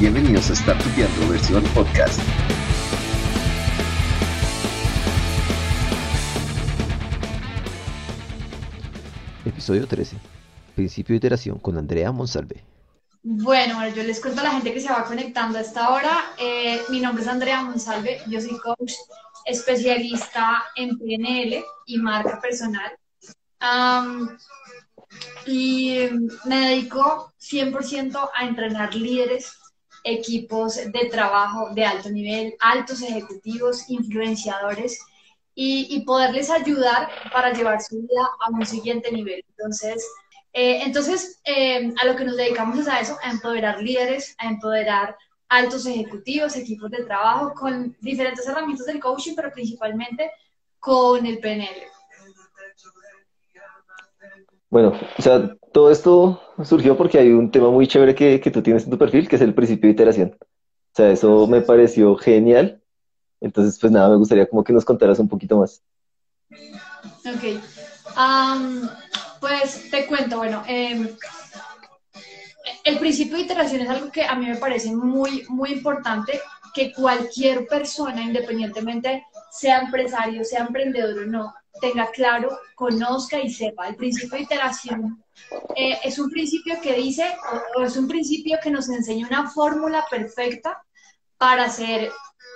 Bienvenidos a Startupiando versión podcast. Episodio 13. Principio de iteración con Andrea Monsalve. Bueno, yo les cuento a la gente que se va conectando a esta hora. Eh, mi nombre es Andrea Monsalve, yo soy coach especialista en PNL y marca personal. Y me dedico 100% a entrenar líderes, equipos de trabajo de alto nivel, altos ejecutivos, influenciadores y, poderles ayudar para llevar su vida a un siguiente nivel. Entonces, eh, entonces eh, a lo que nos dedicamos es a eso, a empoderar líderes, a empoderar altos ejecutivos, equipos de trabajo, con diferentes herramientas del coaching, pero principalmente con el PNL. Bueno, o sea, todo esto surgió porque hay un tema muy chévere que, que tú tienes en tu perfil, que es el principio de iteración. O sea, eso me pareció genial entonces, pues nada, me gustaría como que nos contaras un poquito más. Ok. pues te cuento, bueno, em, el principio de iteración es algo que a mí me parece muy, muy importante que cualquier persona, independientemente sea empresario, sea emprendedor o no, tenga claro, conozca y sepa. El principio de iteración eh, es un principio que dice, o es un principio que nos enseña una fórmula perfecta para hacer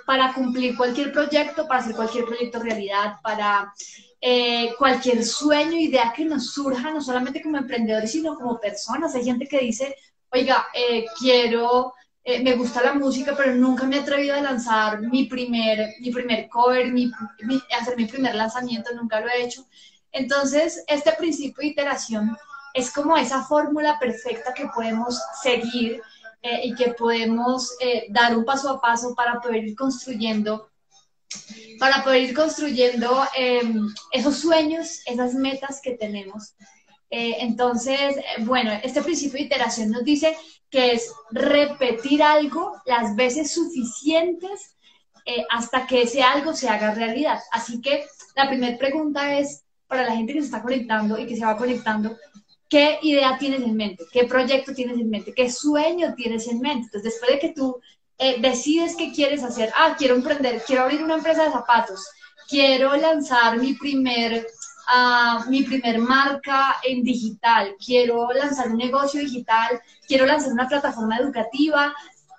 para cumplir cualquier proyecto, para hacer cualquier proyecto realidad, para eh, cualquier sueño, idea que nos surja, no solamente como emprendedores, sino como personas. Hay gente que dice, oiga, eh, quiero, eh, me gusta la música, pero nunca me he atrevido a lanzar mi primer, mi primer cover, mi, hacer mi primer lanzamiento, nunca lo he hecho. Entonces, este principio de iteración es como esa fórmula perfecta que podemos seguir eh, y que podemos eh, dar un paso a paso para poder ir construyendo para poder ir construyendo em, esos sueños, esas metas que tenemos. Entonces, bueno, este principio de iteración nos dice que es repetir algo las veces suficientes hasta que ese algo se haga realidad. Así que la primera pregunta es, para la gente que se está conectando y que se va conectando, qué idea tienes en mente, qué proyecto tienes en mente, qué sueño tienes en mente. Entonces, después de que tú eh, decides qué quieres hacer, ah, quiero emprender, quiero abrir una empresa de zapatos, quiero lanzar mi primer, uh, mi primer marca en digital, quiero lanzar un negocio digital, quiero lanzar una plataforma educativa,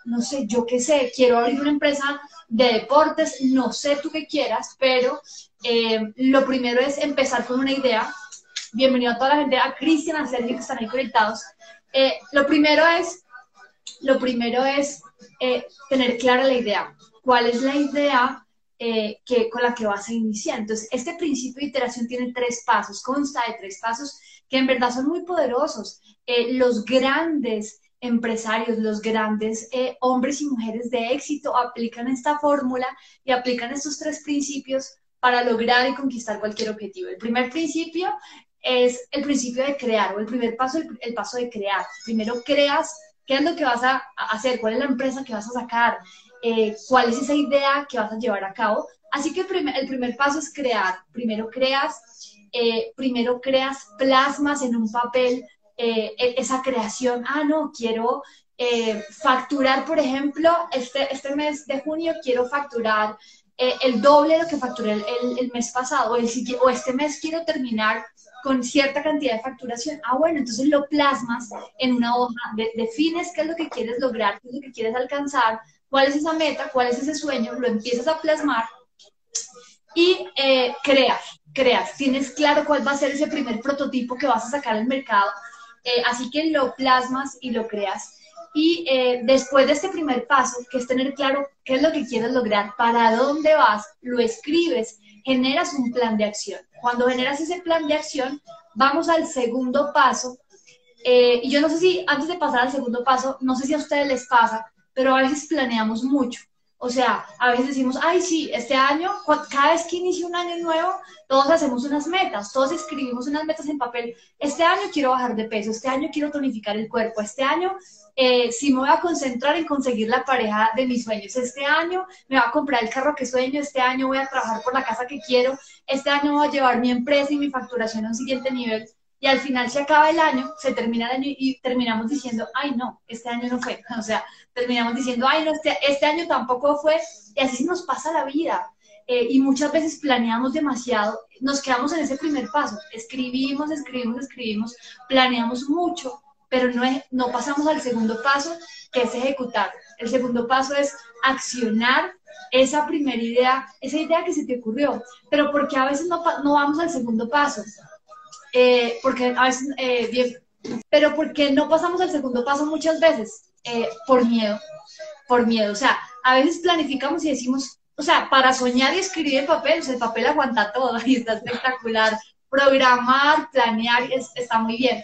no sé, yo qué sé, quiero abrir una empresa de deportes, no sé tú qué quieras, pero eh, lo primero es empezar con una idea, bienvenido a toda la gente, a Cristian, a Sergio que están ahí conectados. Eh, lo primero es, lo primero es eh, tener clara la idea. ¿Cuál es la idea eh, que, con la que vas a iniciar? Entonces, este principio de iteración tiene tres pasos, consta de tres pasos que en verdad son muy poderosos. los grandes empresarios, los grandes hombres y mujeres de éxito aplican esta fórmula y aplican estos tres principios para lograr y conquistar cualquier objetivo. El primer principio es el principio de crear, o el primer paso, el, paso de crear. Primero creas qué es lo que vas a, hacer, cuál es la empresa que vas a sacar, eh, cuál es esa idea que vas a llevar a cabo. Así que el primer, paso es crear. Primero creas, eh, primero creas plasmas en un papel eh, e, esa creación. Ah, no, quiero facturar, por ejemplo, este, este mes de junio quiero facturar el doble de lo que facturé el, mes pasado, o, o este mes quiero terminar con cierta cantidad de facturación. Ah, bueno, entonces lo plasmas en una hoja, defines qué es lo que quieres lograr, qué es lo que quieres alcanzar, cuál es esa meta, cuál es ese sueño, lo empiezas a plasmar y eh, creas, creas. Tienes claro cuál va a ser ese primer prototipo que vas a sacar al mercado. Eh, así que lo plasmas y lo creas. Y eh, después de este primer paso, que es tener claro qué es lo que quieres lograr, para dónde vas, lo escribes, generas un plan de acción. Cuando generas ese plan de acción, vamos al segundo paso. Eh, y yo no sé si, antes de pasar al segundo paso, no sé si a ustedes les pasa, pero a veces planeamos mucho. O sea, a veces decimos, ay, sí, este año, cada vez que inicia un año nuevo, todos hacemos unas metas, todos escribimos unas metas en papel. Este año quiero bajar de peso, este año quiero tonificar el cuerpo, este año eh, sí me voy a concentrar en conseguir la pareja de mis sueños. Este año me voy a comprar el carro que sueño, este año voy a trabajar por la casa que quiero, este año voy a llevar mi empresa y mi facturación a un siguiente nivel. Y al final se acaba el año, se termina el año y terminamos diciendo, ay no, este año no fue. O sea, terminamos diciendo, ay no, este, este año tampoco fue. Y así nos pasa la vida. Eh, y muchas veces planeamos demasiado, nos quedamos en ese primer paso, escribimos, escribimos, escribimos, planeamos mucho, pero no, es, no pasamos al segundo paso, que es ejecutar. El segundo paso es accionar esa primera idea, esa idea que se te ocurrió, pero porque a veces no, no vamos al segundo paso, eh, porque a veces, eh, bien, pero porque no pasamos al segundo paso muchas veces, por miedo, por miedo, o sea, a veces planificamos y decimos, o sea, para soñar y escribir en papel, o sea, el papel aguanta todo y está espectacular. Programar, planear, está muy bien.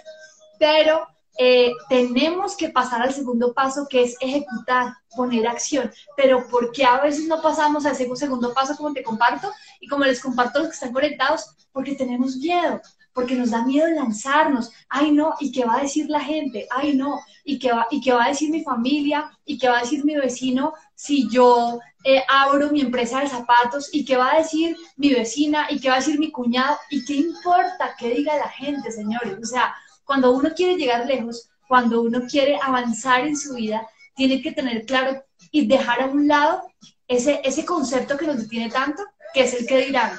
Pero eh, tenemos que pasar al segundo paso, que es ejecutar, poner acción. Pero ¿por qué a veces no pasamos al segundo paso como te comparto? Y como les comparto a los que están conectados, porque tenemos miedo, porque nos da miedo lanzarnos. Ay, no, ¿y qué va a decir la gente? Ay, no, ¿y qué va, y qué va a decir mi familia? ¿Y qué va a decir mi vecino si yo eh, abro mi empresa de zapatos y qué va a decir mi vecina y qué va a decir mi cuñado y qué importa qué diga la gente, señores. O sea, cuando uno quiere llegar lejos, cuando uno quiere avanzar en su vida, tiene que tener claro y dejar a un lado ese, ese concepto que nos detiene tanto, que es el que dirán.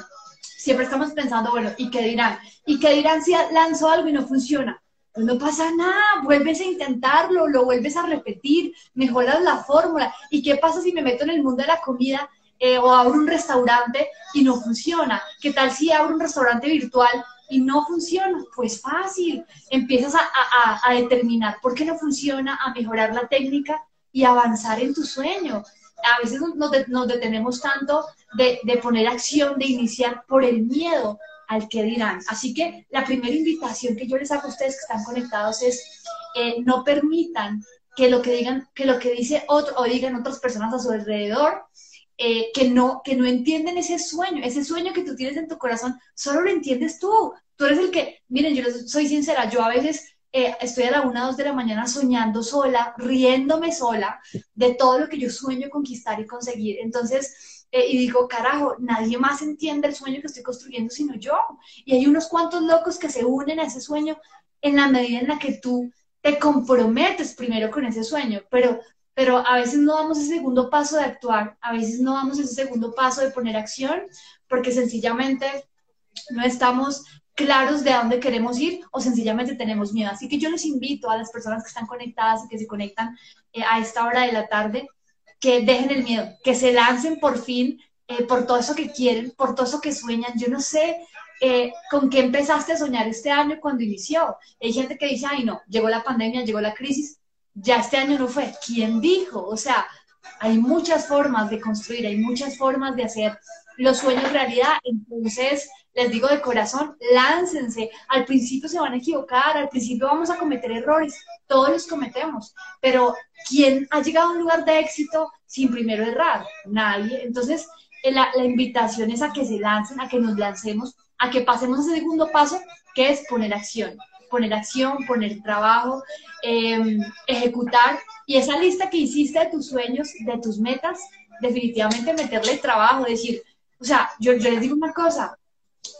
Siempre estamos pensando, bueno, ¿y qué dirán? ¿Y qué dirán si lanzo algo y no funciona? Pues no pasa nada, vuelves a intentarlo, lo vuelves a repetir, mejoras la fórmula. ¿Y qué pasa si me meto en el mundo de la comida eh, o abro un restaurante y no funciona? ¿Qué tal si abro un restaurante virtual y no funciona? Pues fácil, empiezas a, determinar por qué no funciona, a mejorar la técnica y avanzar en tu sueño. A veces nos, detenemos tanto de, de poner acción, de iniciar por el miedo, al que dirán. Así que la primera invitación que yo les hago a ustedes que están conectados es eh, no permitan que lo que digan, que lo que dice otro o digan otras personas a su alrededor, eh, que no, que no entienden ese sueño, ese sueño que tú tienes en tu corazón, solo lo entiendes tú. Tú eres el que, miren, yo soy sincera, yo a veces eh, estoy a la una, dos de la mañana soñando sola, riéndome sola de todo lo que yo sueño conquistar y conseguir. Entonces, eh, y digo, carajo, nadie más entiende el sueño que estoy construyendo sino yo. Y hay unos cuantos locos que se unen a ese sueño en la medida en la que tú te comprometes primero con ese sueño, pero, pero a veces no damos ese segundo paso de actuar, a veces no damos ese segundo paso de poner acción, porque sencillamente no estamos claros de a dónde queremos ir o sencillamente tenemos miedo. Así que yo les invito a las personas que están conectadas y que se conectan eh, a esta hora de la tarde que dejen el miedo, que se lancen por fin eh, por todo eso que quieren, por todo eso que sueñan. Yo no sé eh, con qué empezaste a soñar este año cuando inició. Hay gente que dice, ay no, llegó la pandemia, llegó la crisis, ya este año no fue. ¿Quién dijo? O sea, hay muchas formas de construir, hay muchas formas de hacer los sueños realidad. Entonces, les digo de corazón, láncense. Al principio se van a equivocar, al principio vamos a cometer errores, todos los cometemos, pero ¿quién ha llegado a un lugar de éxito sin primero errar? Nadie. Entonces, eh, la, invitación es a que se lancen, a que nos lancemos, a que pasemos ese segundo paso, que es poner acción. Poner acción, poner trabajo, em, ejecutar. Y esa lista que hiciste de tus sueños, de tus metas, definitivamente meterle trabajo, decir, o sea, yo, yo les digo una cosa,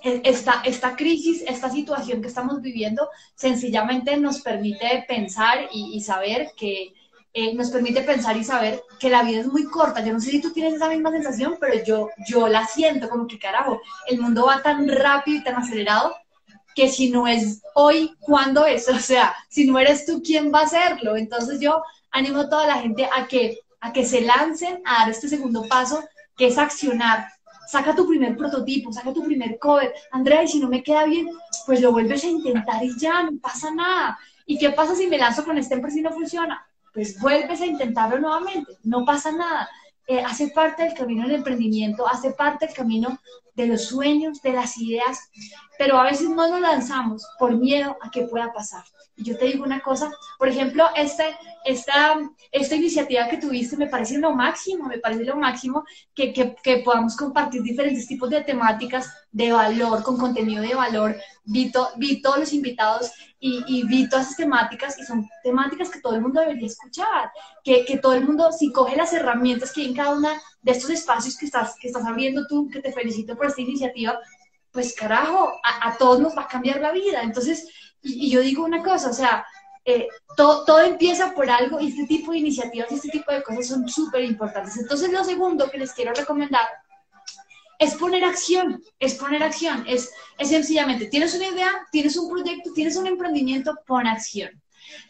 esta, esta crisis, esta situación que estamos viviendo, sencillamente nos permite pensar y, saber que, eh, nos permite pensar y saber que la vida es muy corta. Yo no sé si tú tienes esa misma sensación, pero yo, yo la siento como que carajo, el mundo va tan rápido y tan acelerado que si no es hoy, ¿cuándo es? O sea, si no eres tú, ¿quién va a hacerlo? Entonces yo animo a toda la gente a que, a que se lancen a dar este segundo paso, que es accionar, saca tu primer prototipo, saca tu primer cover. Andrea, y si no me queda bien, pues lo vuelves a intentar y ya, no pasa nada. ¿Y qué pasa si me lanzo con empresa y no funciona? Pues vuelves a intentarlo nuevamente, no pasa nada. Eh, hace parte del camino del emprendimiento, hace parte del camino de los sueños, de las ideas, pero a veces no nos lanzamos por miedo a que pueda pasar. Y yo te digo una cosa, por ejemplo, este, esta, esta iniciativa que tuviste me parece lo máximo, me parece lo máximo que, que, podamos compartir diferentes tipos de temáticas de valor, con contenido de valor. Vi, vi todos los invitados y, y, vi todas esas temáticas y son temáticas que todo el mundo debería escuchar, que, que todo el mundo, si coge las herramientas que hay en cada una de estos espacios que estás, que estás abriendo tú, que te felicito por esta iniciativa, pues carajo, a, todos nos va a cambiar la vida. Entonces, Y, yo digo una cosa, o sea, eh, todo, todo empieza por algo y este tipo de iniciativas y este tipo de cosas son súper importantes. Entonces, lo segundo que les quiero recomendar es poner acción, es poner acción, es, es sencillamente, tienes una idea, tienes un proyecto, tienes un emprendimiento, pon acción.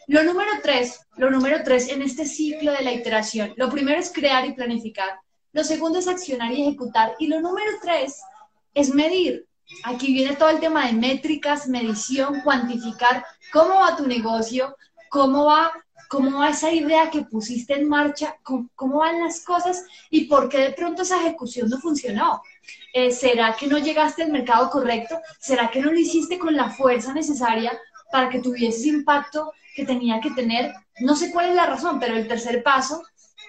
Lo número tres, lo número tres en este ciclo de la iteración, lo primero es crear y planificar, lo segundo es accionar y ejecutar, y lo número tres es medir. Aquí viene todo el tema de métricas, medición, cuantificar cómo va tu negocio, cómo va, cómo va esa idea que pusiste en marcha, cómo, van las cosas y por qué de pronto esa ejecución no funcionó. Eh, ¿Será que no llegaste al mercado correcto? ¿Será que no lo hiciste con la fuerza necesaria para que tuviese ese impacto que tenía que tener? No sé cuál es la razón, pero el tercer paso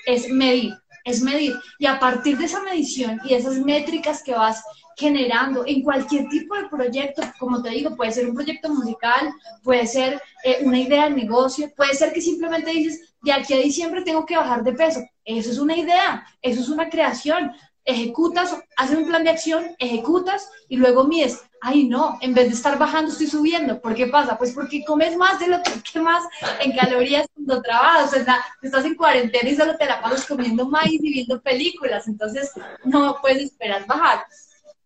es medir, es medir. Y a partir de esa medición y esas métricas que vas generando en cualquier tipo de proyecto, como te digo, puede ser un proyecto musical, puede ser eh, una idea de negocio, puede ser que simplemente dices, de aquí a diciembre tengo que bajar de peso. Eso es una idea, eso es una creación. Ejecutas, haces un plan de acción, ejecutas y luego mides, ay no, en vez de estar bajando estoy subiendo. ¿Por qué pasa? Pues porque comes más de lo que quemas en calorías cuando trabajas. O sea, estás en cuarentena y solo te la pasas comiendo maíz y viendo películas. Entonces no puedes esperar bajar.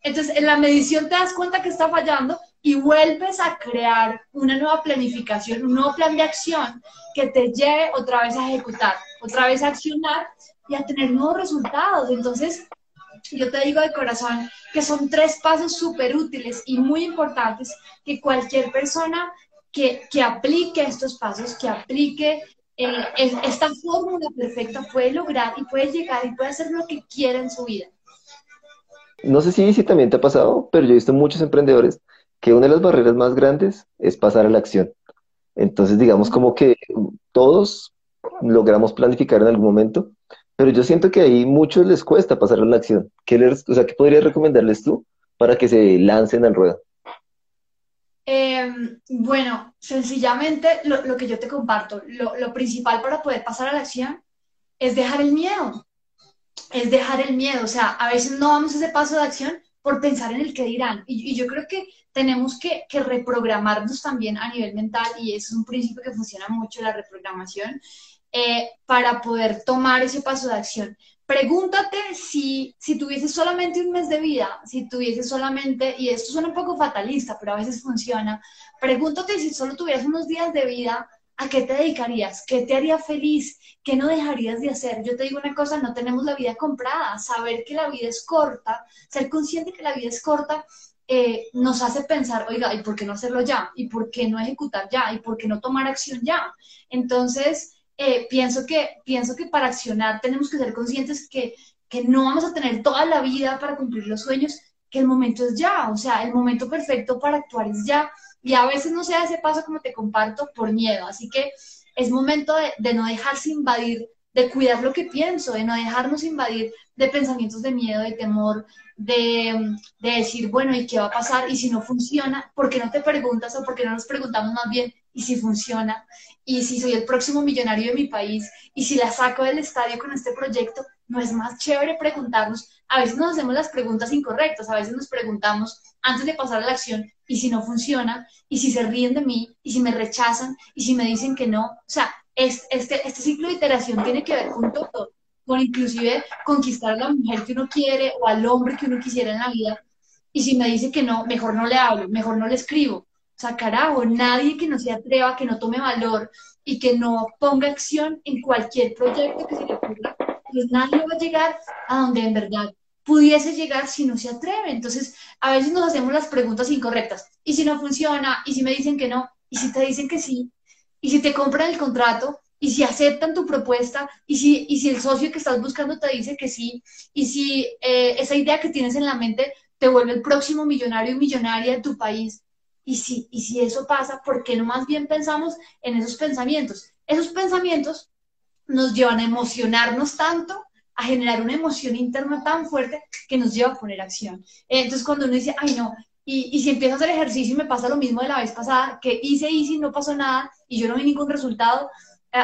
Entonces, en la medición te das cuenta que está fallando y vuelves a crear una nueva planificación, un nuevo plan de acción que te lleve otra vez a ejecutar, otra vez a accionar y a tener nuevos resultados. Entonces, yo te digo de corazón que son tres pasos súper útiles y muy importantes que cualquier persona que, que aplique estos pasos, que aplique eh, esta fórmula perfecta, puede lograr y puede llegar y puede hacer lo que quiera en su vida. No sé si, si también te ha pasado, pero yo he visto muchos emprendedores que una de las barreras más grandes es pasar a la acción. Entonces, digamos como que todos logramos planificar en algún momento, pero yo siento que ahí muchos les cuesta pasar a la acción. ¿Qué, les, o sea, ¿qué podrías recomendarles tú para que se lancen al ruedo? Em, bueno, sencillamente lo, que yo te comparto, lo, principal para poder pasar a la acción es dejar el miedo es dejar el miedo. O sea, a veces no vamos a ese paso de acción por pensar en el que dirán. Y, yo creo que tenemos que, reprogramarnos también a nivel mental, y eso es un principio que funciona mucho, la reprogramación, eh, para poder tomar ese paso de acción. Pregúntate si, si tuvieses solamente un mes de vida, si tuvieses solamente, y esto suena un poco fatalista, pero a veces funciona, pregúntate si solo tuvieras unos días de vida, ¿a qué te dedicarías? ¿Qué te haría feliz? ¿Qué no dejarías de hacer? Yo te digo una cosa, no tenemos la vida comprada. Saber que la vida es corta, ser consciente que la vida es corta, eh, nos hace pensar, oiga, ¿y por qué no hacerlo ya? ¿Y por qué no ejecutar ya? ¿Y por qué no tomar acción ya? Entonces, eh, pienso, que, pienso que para accionar tenemos que ser conscientes que, que no vamos a tener toda la vida para cumplir los sueños, que el momento es ya, o sea, el momento perfecto para actuar es ya y a veces no se da ese paso como te comparto por miedo. Así que es momento de, no dejarse invadir, de cuidar lo que pienso, de no dejarnos invadir de pensamientos de miedo, de temor, de, de, decir, bueno, ¿y qué va a pasar? Y si no funciona, ¿por qué no te preguntas o por qué no nos preguntamos más bien, ¿y si funciona? ¿Y si soy el próximo millonario de mi país? ¿Y si la saco del estadio con este proyecto? ¿No es más chévere preguntarnos? A veces nos hacemos las preguntas incorrectas, a veces nos preguntamos antes de pasar a la acción, y si no funciona, y si se ríen de mí, y si me rechazan, y si me dicen que no. O sea, este, este ciclo de iteración tiene que ver con todo, con inclusive conquistar a la mujer que uno quiere o al hombre que uno quisiera en la vida. Y si me dice que no, mejor no le hablo, mejor no le escribo. O sea, carajo, nadie que no se atreva, que no tome valor y que no ponga acción en cualquier proyecto que se le ocurra, pues nadie va a llegar a donde en verdad pudiese llegar si no se atreve. Entonces, a veces nos hacemos las preguntas incorrectas. ¿Y si no funciona? ¿Y si me dicen que no? ¿Y si te dicen que sí? ¿Y si te compran el contrato? ¿Y si aceptan tu propuesta? ¿Y si, y si el socio que estás buscando te dice que sí? ¿Y si eh, esa idea que tienes en la mente te vuelve el próximo millonario y millonaria de tu país? Y si, y si eso pasa, ¿por qué no más bien pensamos en esos pensamientos? Esos pensamientos nos llevan a emocionarnos tanto a generar una emoción interna tan fuerte que nos lleva a poner acción. Entonces, cuando uno dice, ay, no, y, si empiezo a hacer ejercicio y me pasa lo mismo de la vez pasada, que hice, hice y no pasó nada y yo no vi ningún resultado,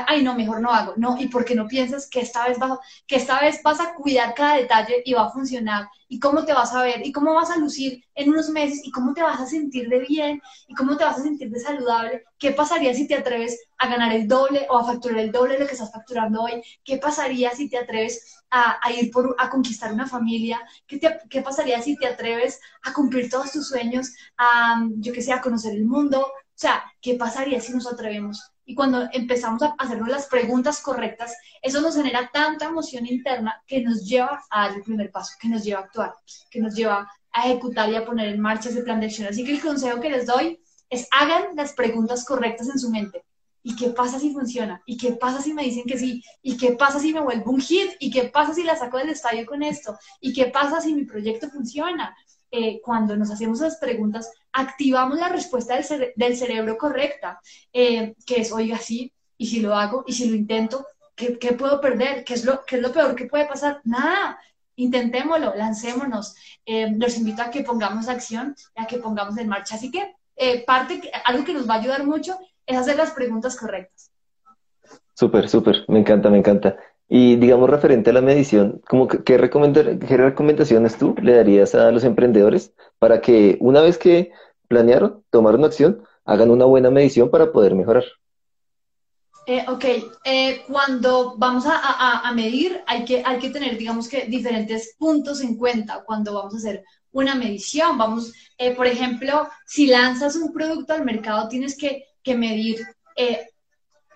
ay, no, mejor no hago. No, ¿y por qué no piensas que esta vez vas, que esta vez vas a cuidar cada detalle y va a funcionar? ¿Y cómo te vas a ver? ¿Y cómo vas a lucir en unos meses? ¿Y cómo te vas a sentir de bien? ¿Y cómo te vas a sentir de saludable? ¿Qué pasaría si te atreves a ganar el doble o a facturar el doble de lo que estás facturando hoy? ¿Qué pasaría si te atreves a, ir por, a conquistar una familia? ¿Qué, ¿Qué pasaría si te atreves a cumplir todos tus sueños? A, yo que sé, a conocer el mundo, o sea, ¿qué pasaría si nos atrevemos? Y cuando empezamos a hacernos las preguntas correctas, eso nos genera tanta emoción interna que nos lleva a dar el primer paso, que nos lleva a actuar, que nos lleva a ejecutar y a poner en marcha ese plan de acción. Así que el consejo que les doy es hagan las preguntas correctas en su mente. ¿Y qué pasa si funciona? ¿Y qué pasa si me dicen que sí? ¿Y qué pasa si me vuelvo un hit? ¿Y qué pasa si la saco del estadio con esto? ¿Y qué pasa si mi proyecto funciona? Eh, cuando nos hacemos esas preguntas, activamos la respuesta del, cerebro correcta, eh, que es, oiga, sí, y si lo hago, y si lo intento, ¿qué, puedo perder? ¿Qué es, lo, ¿Qué es lo peor que puede pasar? Nada, intentémoslo, lancémonos. Eh, los invito a que pongamos acción, a que pongamos en marcha. Así que parte, algo que nos va a ayudar mucho es hacer las preguntas correctas. Súper, súper, me encanta, me encanta. Y digamos, referente a la medición, ¿cómo que, qué, ¿qué recomendaciones tú le darías a los emprendedores para que una vez que planearon, tomaron acción, hagan una buena medición para poder mejorar? Eh, ok, eh, cuando vamos a, medir hay que, hay que tener, digamos que, diferentes puntos en cuenta cuando vamos a hacer una medición. Vamos, eh, por ejemplo, si lanzas un producto al mercado, tienes que, medir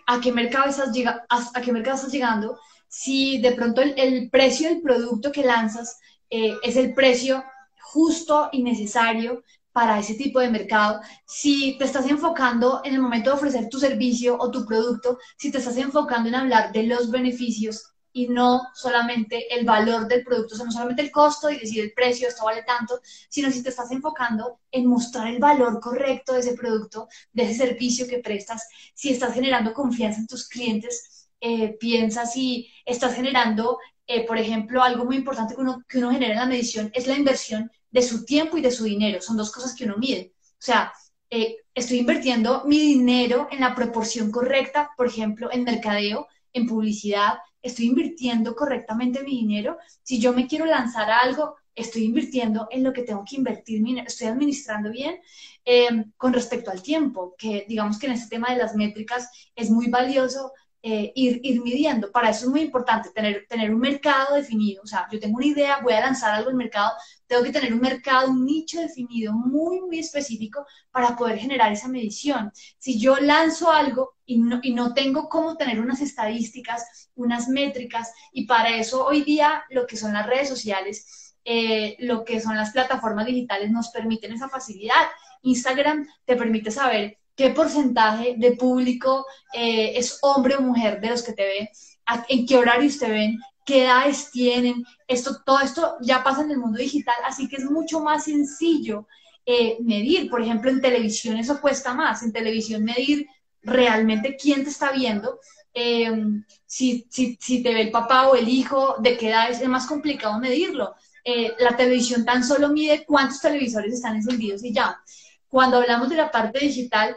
a, qué mercado estás a qué mercado estás llegando, si de pronto el, precio del producto que lanzas eh, es el precio justo y necesario para ese tipo de mercado, si te estás enfocando en el momento de ofrecer tu servicio o tu producto, si te estás enfocando en hablar de los beneficios y no solamente el valor del producto, o sea, no solamente el costo y decir el precio, esto vale tanto, sino si te estás enfocando en mostrar el valor correcto de ese producto, de ese servicio que prestas, si estás generando confianza en tus clientes, eh, piensa si estás generando, eh, por ejemplo, algo muy importante que uno, que uno genera en la medición es la inversión de su tiempo y de su dinero. Son dos cosas que uno mide. O sea, eh, estoy invirtiendo mi dinero en la proporción correcta, por ejemplo, en mercadeo, en publicidad, estoy invirtiendo correctamente mi dinero. Si yo me quiero lanzar a algo, estoy invirtiendo en lo que tengo que invertir, estoy administrando bien. con respecto al tiempo, que digamos que en este tema de las métricas es muy valioso eh, ir, midiendo. Para eso es muy importante tener, tener un mercado definido. O sea, yo tengo una idea, voy a lanzar algo en el mercado, tengo que tener un mercado, un nicho definido muy, muy específico para poder generar esa medición. Si yo lanzo algo y no, y no tengo cómo tener unas estadísticas, unas métricas, y para eso hoy día lo que son las redes sociales, eh, lo que son las plataformas digitales nos permiten esa facilidad. Instagram te permite saber qué porcentaje de público eh, es hombre o mujer de los que te ven, en qué horarios te ven, qué edades tienen. Esto, todo esto ya pasa en el mundo digital, así que es mucho más sencillo eh, medir. Por ejemplo, en televisión eso cuesta más. En televisión medir realmente quién te está viendo. Em, si, si, si, te ve el papá o el hijo, de qué edad es, más complicado medirlo. Eh, la televisión tan solo mide cuántos televisores están encendidos y ya. Cuando hablamos de la parte digital,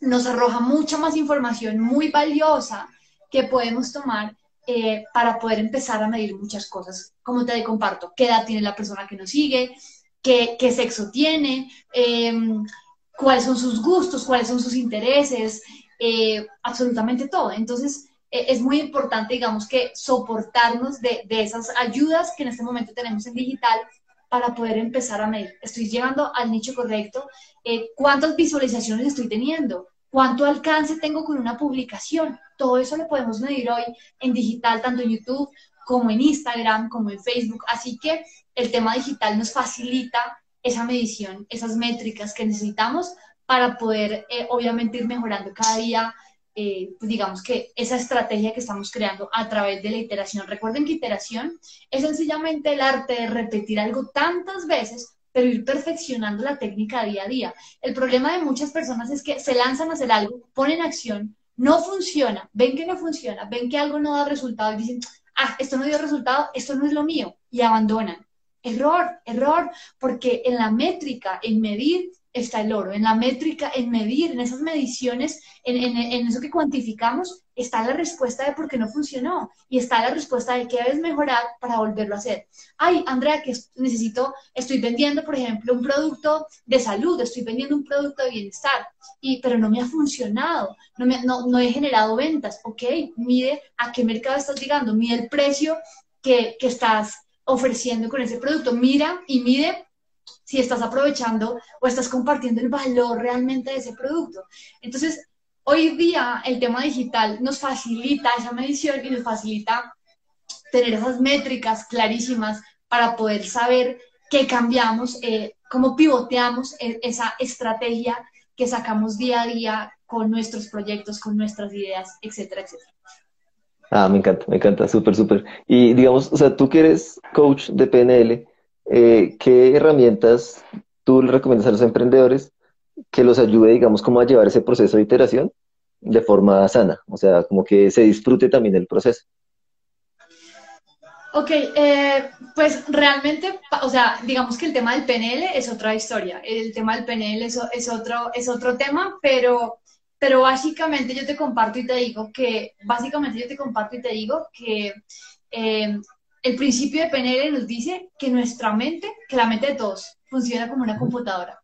nos arroja mucha más información muy valiosa que podemos tomar eh, para poder empezar a medir muchas cosas. Como te comparto, qué edad tiene la persona que nos sigue, qué, qué sexo tiene, em, cuáles son sus gustos, cuáles son sus intereses, eh, absolutamente todo. Entonces, es muy importante, digamos, que soportarnos de, de esas ayudas que en este momento tenemos en digital para poder empezar a medir. Estoy llegando al nicho correcto, eh, cuántas visualizaciones estoy teniendo, cuánto alcance tengo con una publicación. Todo eso lo podemos medir hoy en digital, tanto en YouTube como en Instagram, como en Facebook. Así que el tema digital nos facilita esa medición, esas métricas que necesitamos para poder, eh, obviamente, ir mejorando cada día eh, pues digamos que esa estrategia que estamos creando a través de la iteración. Recuerden que iteración es sencillamente el arte de repetir algo tantas veces, pero ir perfeccionando la técnica día a día. El problema de muchas personas es que se lanzan a hacer algo, ponen acción, no funciona, ven que no funciona, ven que algo no da resultado y dicen, ah, esto no dio resultado, esto no es lo mío, y abandonan. Error, error, porque en la métrica, en medir, está el oro, en la métrica, en medir, en esas mediciones, en, eso que cuantificamos, está la respuesta de por qué no funcionó y está la respuesta de qué debes mejorar para volverlo a hacer. Ay, Andrea, que necesito, estoy vendiendo, por ejemplo, un producto de salud, estoy vendiendo un producto de bienestar, y, pero no me ha funcionado, no, me, no, he generado ventas. Ok, mide a qué mercado estás llegando, mide el precio que, que estás ofreciendo con ese producto, mira y mide si estás aprovechando o estás compartiendo el valor realmente de ese producto. Entonces, hoy día el tema digital nos facilita esa medición y nos facilita tener esas métricas clarísimas para poder saber qué cambiamos, eh, cómo pivoteamos e, esa estrategia que sacamos día a día con nuestros proyectos, con nuestras ideas, etcétera, etcétera. Ah, me encanta, me encanta, súper, súper. Y digamos, o sea, tú que eres coach de PNL, eh, ¿qué herramientas tú le recomiendas a los emprendedores que los ayude, digamos, como a llevar ese proceso de iteración de forma sana? O sea, como que se disfrute también el proceso. Ok, eh, pues realmente, o sea, digamos que el tema del PNL es otra historia. El tema del PNL es, otro, es otro tema, pero, pero básicamente yo te comparto y te digo que, básicamente yo te comparto y te digo que eh, el principio de PNL nos dice que nuestra mente, que la mente de todos, funciona como una computadora.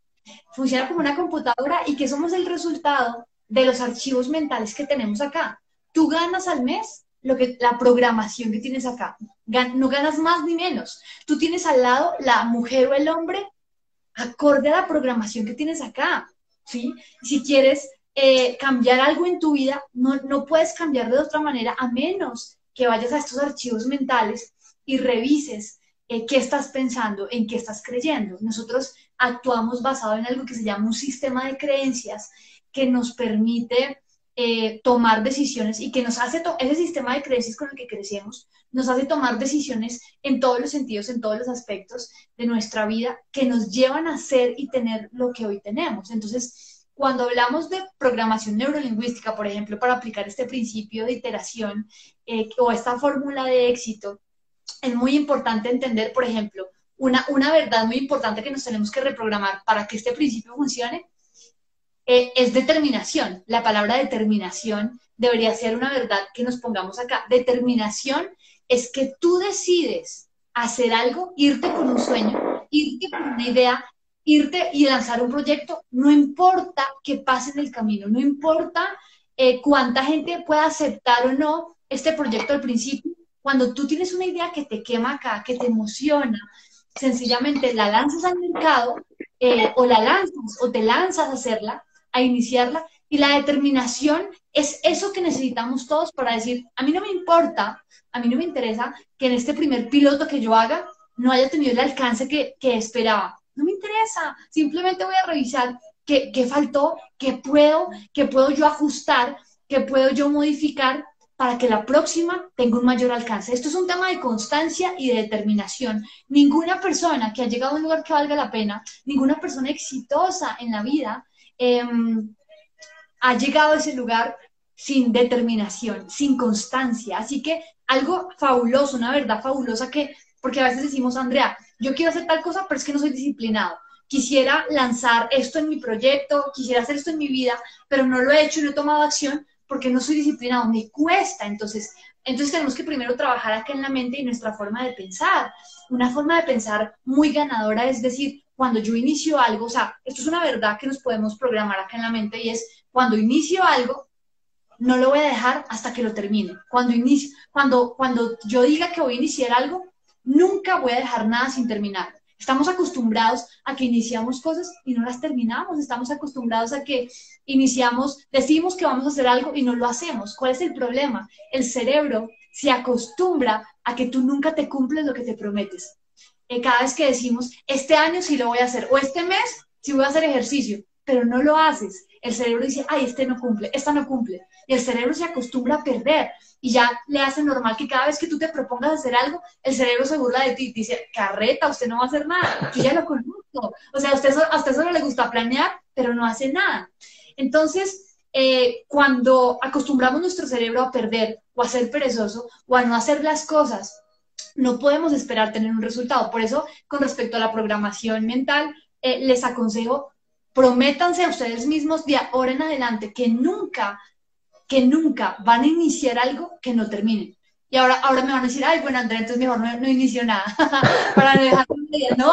Funciona como una computadora y que somos el resultado de los archivos mentales que tenemos acá. Tú ganas al mes lo que la programación que tienes acá. no ganas más ni menos. Tú tienes al lado la mujer o el hombre acorde a la programación que tienes acá. ¿sí? Si quieres eh, cambiar algo en tu vida, no, no puedes cambiar de otra manera a menos que vayas a estos archivos mentales y revises eh, qué estás pensando, en qué estás creyendo. Nosotros actuamos basado en algo que se llama un sistema de creencias que nos permite eh, tomar decisiones y que nos hace, ese sistema de creencias con el que crecemos, nos hace tomar decisiones en todos los sentidos, en todos los aspectos de nuestra vida que nos llevan a ser y tener lo que hoy tenemos. Entonces, cuando hablamos de programación neurolingüística, por ejemplo, para aplicar este principio de iteración eh, o esta fórmula de éxito, es muy importante entender, por ejemplo, una, una verdad muy importante que nos tenemos que reprogramar para que este principio funcione eh, es determinación. La palabra determinación debería ser una verdad que nos pongamos acá. Determinación es que tú decides hacer algo, irte con un sueño, irte con una idea, irte y lanzar un proyecto, no importa qué pase en el camino, no importa eh, cuánta gente pueda aceptar o no este proyecto al principio, cuando tú tienes una idea que te quema acá, que te emociona, sencillamente la lanzas al mercado eh, o la lanzas o te lanzas a hacerla, a iniciarla. Y la determinación es eso que necesitamos todos para decir, a mí no me importa, a mí no me interesa que en este primer piloto que yo haga no haya tenido el alcance que, esperaba. No me interesa, simplemente voy a revisar qué, qué faltó, qué puedo, qué puedo yo ajustar, qué puedo yo modificar para que la próxima tenga un mayor alcance. Esto es un tema de constancia y de determinación. Ninguna persona que ha llegado a un lugar que valga la pena, ninguna persona exitosa en la vida em, ha llegado a ese lugar sin determinación, sin constancia. Así que algo fabuloso, una verdad fabulosa que, porque a veces decimos, Andrea, yo quiero hacer tal cosa, pero es que no soy disciplinado. Quisiera lanzar esto en mi proyecto, quisiera hacer esto en mi vida, pero no lo he hecho y no he tomado acción porque no soy disciplinado, me cuesta. Entonces, entonces tenemos que primero trabajar acá en la mente y nuestra forma de pensar. Una forma de pensar muy ganadora es decir, cuando yo inicio algo, o sea, esto es una verdad que nos podemos programar acá en la mente y es cuando inicio algo, no lo voy a dejar hasta que lo termine. Cuando, inicio, cuando, cuando yo diga que voy a iniciar algo, nunca voy a dejar nada sin terminar. Estamos acostumbrados a que iniciamos cosas y no las terminamos. Estamos acostumbrados a que iniciamos, decimos que vamos a hacer algo y no lo hacemos. ¿Cuál es el problema? El cerebro se acostumbra a que tú nunca te cumples lo que te prometes. Eh, cada vez que decimos, este año sí lo voy a hacer o este mes sí voy a hacer ejercicio, pero no lo haces. El cerebro dice, ay, este no cumple, esta no cumple. Y el cerebro se acostumbra a perder y ya le hace normal que cada vez que tú te propongas hacer algo, el cerebro se burla de ti, dice, carreta, usted no va a hacer nada, yo ya lo conozco. O sea, a usted, a usted solo le gusta planear, pero no hace nada. Entonces, eh, cuando acostumbramos nuestro cerebro a perder o a ser perezoso o a no hacer las cosas, no podemos esperar tener un resultado. Por eso, con respecto a la programación mental, eh, les aconsejo prométanse a ustedes mismos de ahora en adelante que nunca, que nunca van a iniciar algo que no terminen. Y ahora, ahora me van a decir, ay, bueno, Andrea, entonces mejor no, no inicio nada para no dejar de No,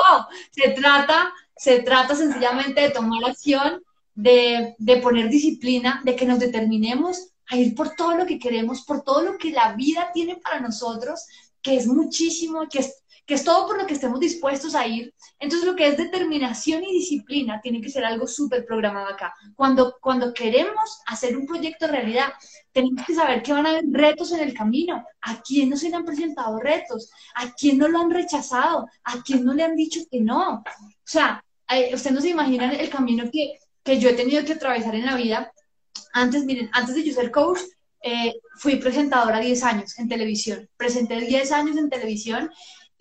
se trata, se trata sencillamente de tomar acción, de, de poner disciplina, de que nos determinemos a ir por todo lo que queremos, por todo lo que la vida tiene para nosotros, que es muchísimo, que es que es todo por lo que estemos dispuestos a ir. Entonces, lo que es determinación y disciplina tiene que ser algo súper programado acá. Cuando, cuando queremos hacer un proyecto realidad, tenemos que saber que van a haber retos en el camino. ¿A quién no se le han presentado retos? ¿A quién no lo han rechazado? ¿A quién no le han dicho que no? O sea, eh, ustedes no se imaginan el camino que, que yo he tenido que atravesar en la vida. Antes, miren, antes de yo ser coach, eh, fui presentadora 10 años en televisión. Presenté 10 años en televisión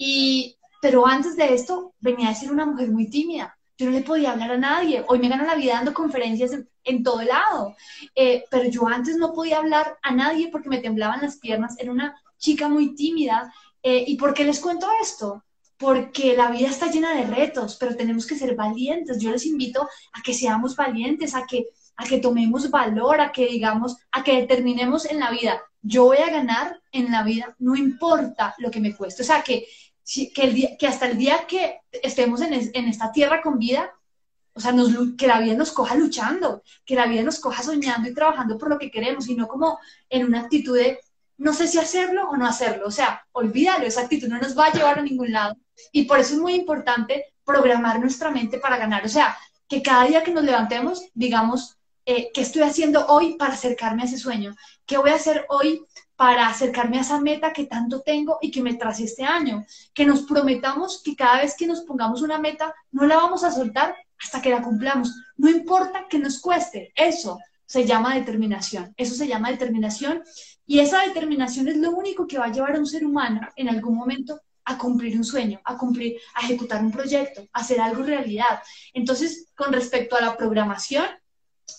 y, pero antes de esto venía a ser una mujer muy tímida. Yo no le podía hablar a nadie. Hoy me gano la vida dando conferencias en, todo lado. Eh, pero yo antes no podía hablar a nadie porque me temblaban las piernas. Era una chica muy tímida. Eh, ¿Y por qué les cuento esto? Porque la vida está llena de retos, pero tenemos que ser valientes. Yo les invito a que seamos valientes, a que, a que tomemos valor, a que digamos, a que determinemos en la vida, yo voy a ganar en la vida, no importa lo que me cueste. O sea, que que, el día, que hasta el día que estemos en, en esta tierra con vida, o sea, que la vida nos coja luchando, que la vida nos coja soñando y trabajando por lo que queremos, y no como en una actitud de no sé si hacerlo o no hacerlo. O sea, olvídalo, esa actitud no nos va a llevar a ningún lado. Y por eso es muy importante programar nuestra mente para ganar. O sea, que cada día que nos levantemos, digamos, eh, ¿qué estoy haciendo hoy para acercarme a ese sueño? ¿Qué voy a hacer hoy para acercarme a esa meta que tanto tengo y que me trace este año. Que nos prometamos que cada vez que nos pongamos una meta, no la vamos a soltar hasta que la cumplamos. No importa que nos cueste, eso se llama determinación. Eso se llama determinación y esa determinación es lo único que va a llevar a un ser humano en algún momento a cumplir un sueño, a cumplir, a ejecutar un proyecto, a hacer algo realidad. Entonces, con respecto a la programación,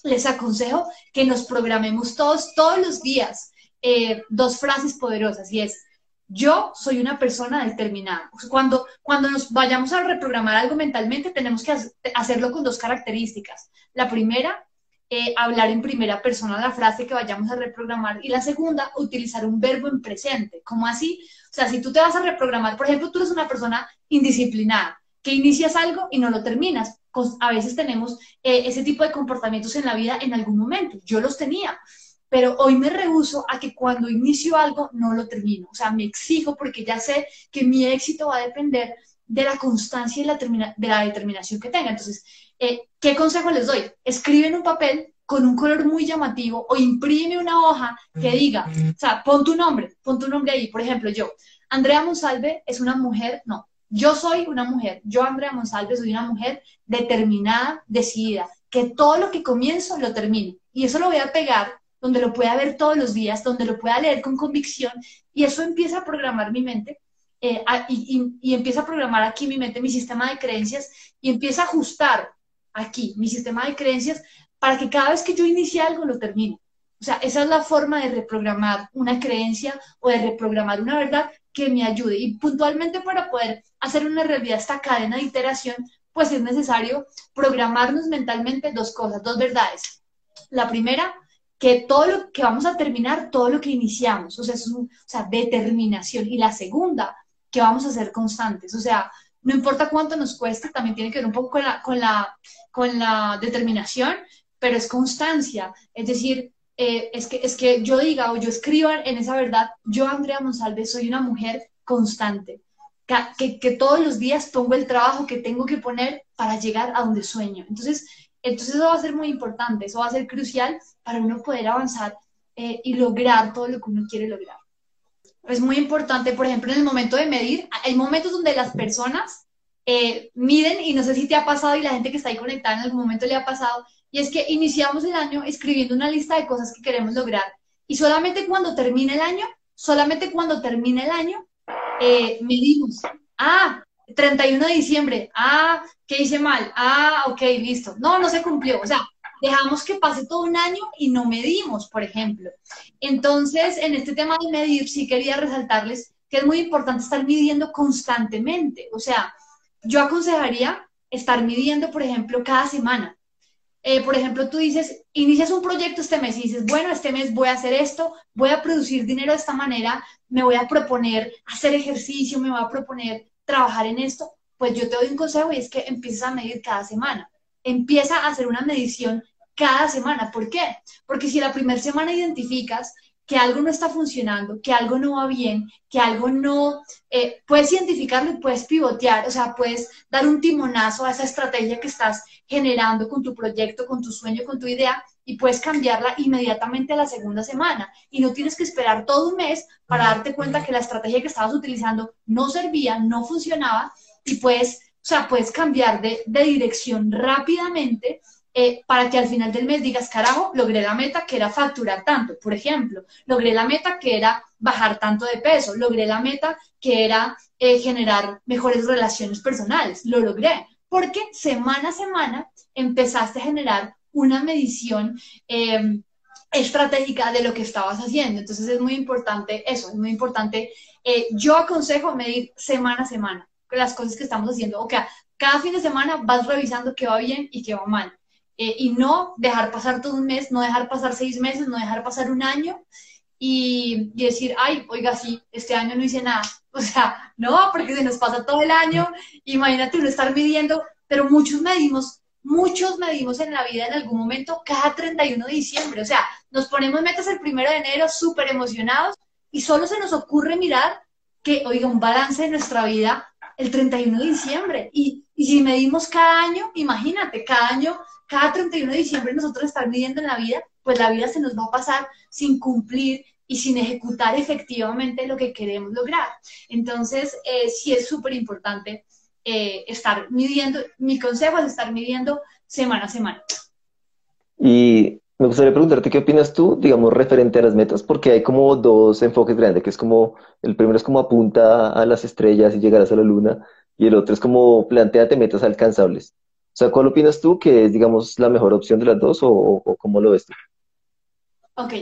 les aconsejo que nos programemos todos, todos los días, eh, dos frases poderosas y es, yo soy una persona determinada. Cuando, cuando nos vayamos a reprogramar algo mentalmente, tenemos que hacerlo con dos características. La primera, eh, hablar en primera persona la frase que vayamos a reprogramar. Y la segunda, utilizar un verbo en presente. ¿Cómo así? O sea, si tú te vas a reprogramar, por ejemplo, tú eres una persona indisciplinada, que inicias algo y no lo terminas. A veces tenemos eh, ese tipo de comportamientos en la vida en algún momento. Yo los tenía pero hoy me rehuso a que cuando inicio algo no lo termino. O sea, me exijo porque ya sé que mi éxito va a depender de la constancia y la, de la determinación que tenga. Entonces, eh, ¿qué consejo les doy? Escribe en un papel con un color muy llamativo o imprime una hoja que diga, o sea, pon tu nombre, pon tu nombre ahí. Por ejemplo, yo, Andrea Monsalve es una mujer, no, yo soy una mujer, yo Andrea Monsalve soy una mujer determinada, decidida, que todo lo que comienzo lo termino. Y eso lo voy a pegar donde lo pueda ver todos los días, donde lo pueda leer con convicción, y eso empieza a programar mi mente, eh, y, y, empieza a programar aquí mi mente, mi sistema de creencias, y empieza a ajustar aquí mi sistema de creencias para que cada vez que yo inicie algo lo termine. O sea, esa es la forma de reprogramar una creencia o de reprogramar una verdad que me ayude. Y puntualmente para poder hacer una realidad esta cadena de iteración, pues es necesario programarnos mentalmente dos cosas, dos verdades. La primera, que todo lo que vamos a terminar, todo lo que iniciamos, o sea, es sea, determinación. Y la segunda, que vamos a ser constantes, o sea, no importa cuánto nos cueste, también tiene que ver un poco con la, con la, con la determinación, pero es constancia. Es decir, eh, es, que, es que yo diga o yo escriba en esa verdad, yo, Andrea Monsalve, soy una mujer constante, que, que todos los días pongo el trabajo que tengo que poner para llegar a donde sueño. Entonces, entonces eso va a ser muy importante, eso va a ser crucial para uno poder avanzar eh, y lograr todo lo que uno quiere lograr. Es muy importante, por ejemplo, en el momento de medir, hay momentos donde las personas eh, miden, y no sé si te ha pasado y la gente que está ahí conectada en algún momento le ha pasado, y es que iniciamos el año escribiendo una lista de cosas que queremos lograr, y solamente cuando termine el año, solamente cuando termine el año, eh, medimos, ah, 31 de diciembre, ah, ¿qué hice mal? Ah, ok, listo. No, no se cumplió. O sea, dejamos que pase todo un año y no medimos, por ejemplo. Entonces, en este tema de medir, sí quería resaltarles que es muy importante estar midiendo constantemente. O sea, yo aconsejaría estar midiendo, por ejemplo, cada semana. Eh, por ejemplo, tú dices, inicias un proyecto este mes y dices, bueno, este mes voy a hacer esto, voy a producir dinero de esta manera, me voy a proponer hacer ejercicio, me voy a proponer trabajar en esto, pues yo te doy un consejo y es que empieces a medir cada semana. Empieza a hacer una medición cada semana. ¿Por qué? Porque si la primera semana identificas que algo no está funcionando, que algo no va bien, que algo no, eh, puedes identificarlo y puedes pivotear, o sea, puedes dar un timonazo a esa estrategia que estás generando con tu proyecto, con tu sueño, con tu idea y puedes cambiarla inmediatamente a la segunda semana. Y no tienes que esperar todo un mes para darte cuenta que la estrategia que estabas utilizando no servía, no funcionaba y puedes, o sea, puedes cambiar de, de dirección rápidamente eh, para que al final del mes digas, carajo, logré la meta que era facturar tanto, por ejemplo, logré la meta que era bajar tanto de peso, logré la meta que era eh, generar mejores relaciones personales, lo logré, porque semana a semana empezaste a generar una medición em, estratégica de lo que estabas haciendo. Entonces es muy importante eso, es muy importante. Eh, yo aconsejo medir semana a semana las cosas que estamos haciendo. O sea, cada fin de semana vas revisando qué va bien y qué va mal. Eh, y no dejar pasar todo un mes, no dejar pasar seis meses, no dejar pasar un año y, decir, ay, oiga, sí, este año no hice nada. O sea, no, porque se nos pasa todo el año, imagínate uno estar midiendo, pero muchos medimos, muchos medimos en la vida en algún momento cada 31 de diciembre. O sea, nos ponemos metas el primero de enero súper emocionados y solo se nos ocurre mirar que, oiga, un balance de nuestra vida el 31 de diciembre. Y, y si medimos cada año, imagínate, cada año cada 31 de diciembre nosotros estar midiendo en la vida, pues la vida se nos va a pasar sin cumplir y sin ejecutar efectivamente lo que queremos lograr. Entonces, eh, sí es súper importante eh, estar midiendo, mi consejo es estar midiendo semana a semana. Y me gustaría preguntarte qué opinas tú, digamos, referente a las metas, porque hay como dos enfoques grandes, que es como, el primero es como apunta a las estrellas y llegarás a la luna, y el otro es como planteate metas alcanzables. O sea, ¿cuál opinas tú que es, digamos, la mejor opción de las dos o, cómo lo ves tú? Ok,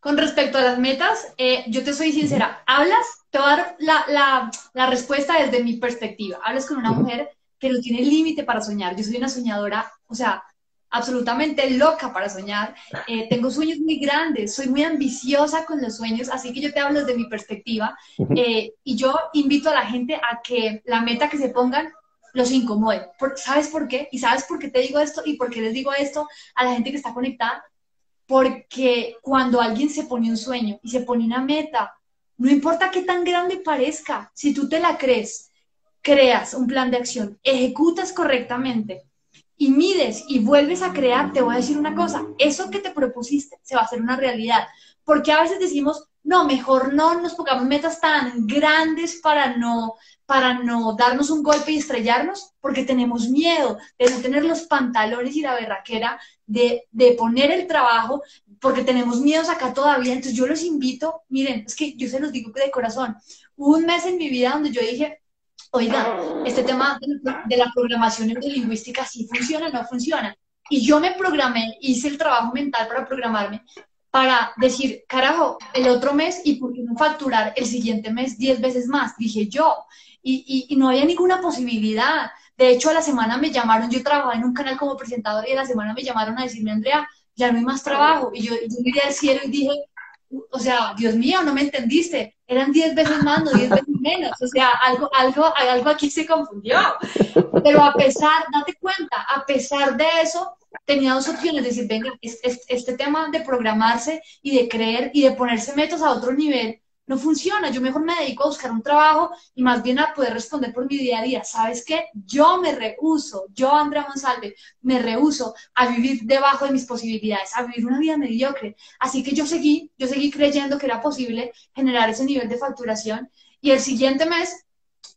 con respecto a las metas, eh, yo te soy sincera, hablas, te voy a dar la, la, respuesta desde mi perspectiva. Hablas con una mujer que no tiene límite para soñar. Yo soy una soñadora, o sea, absolutamente loca para soñar. Eh, tengo sueños muy grandes, soy muy ambiciosa con los sueños, así que yo te hablo desde mi perspectiva. Eh, y yo invito a la gente a que la meta que se pongan los incomode. ¿Sabes por qué? ¿Y sabes por qué te digo esto? ¿Y por qué les digo esto a la gente que está conectada? Porque cuando alguien se pone un sueño y se pone una meta, no importa qué tan grande parezca, si tú te la crees, creas un plan de acción, ejecutas correctamente y mides y vuelves a crear, te voy a decir una cosa, eso que te propusiste se va a hacer una realidad. Porque a veces decimos, no, mejor no nos pongamos metas tan grandes para no, para no darnos un golpe y estrellarnos, porque tenemos miedo de no tener los pantalones y la berraquera de, de poner el trabajo, porque tenemos miedos acá todavía. Entonces yo los invito, miren, es que yo se los digo de corazón, hubo un mes en mi vida donde yo dije, oiga, este tema de la programación neurolingüística sí funciona, no funciona. Y yo me programé, hice el trabajo mental para programarme para decir, carajo, el otro mes y por qué no facturar el siguiente mes 10 veces más, dije yo. Y, y, no había ninguna posibilidad. De hecho, a la semana me llamaron, yo trabajaba en un canal como presentador y a la semana me llamaron a decirme, Andrea, ya no hay más trabajo. Y yo, yo miré al cielo y dije, o sea, Dios mío, no me entendiste. Eran 10 veces más, no 10 veces menos. O sea, algo, algo, algo aquí se confundió. Pero a pesar, date cuenta, a pesar de eso, tenía dos opciones, decir, venga, este, tema de programarse y de creer y de ponerse metas a otro nivel no funciona. Yo mejor me dedico a buscar un trabajo y más bien a poder responder por mi día a día. ¿Sabes qué? Yo me rehuso, yo, Andrea Monsalve, me rehuso a vivir debajo de mis posibilidades, a vivir una vida mediocre. Así que yo seguí, yo seguí creyendo que era posible generar ese nivel de facturación. Y el siguiente mes,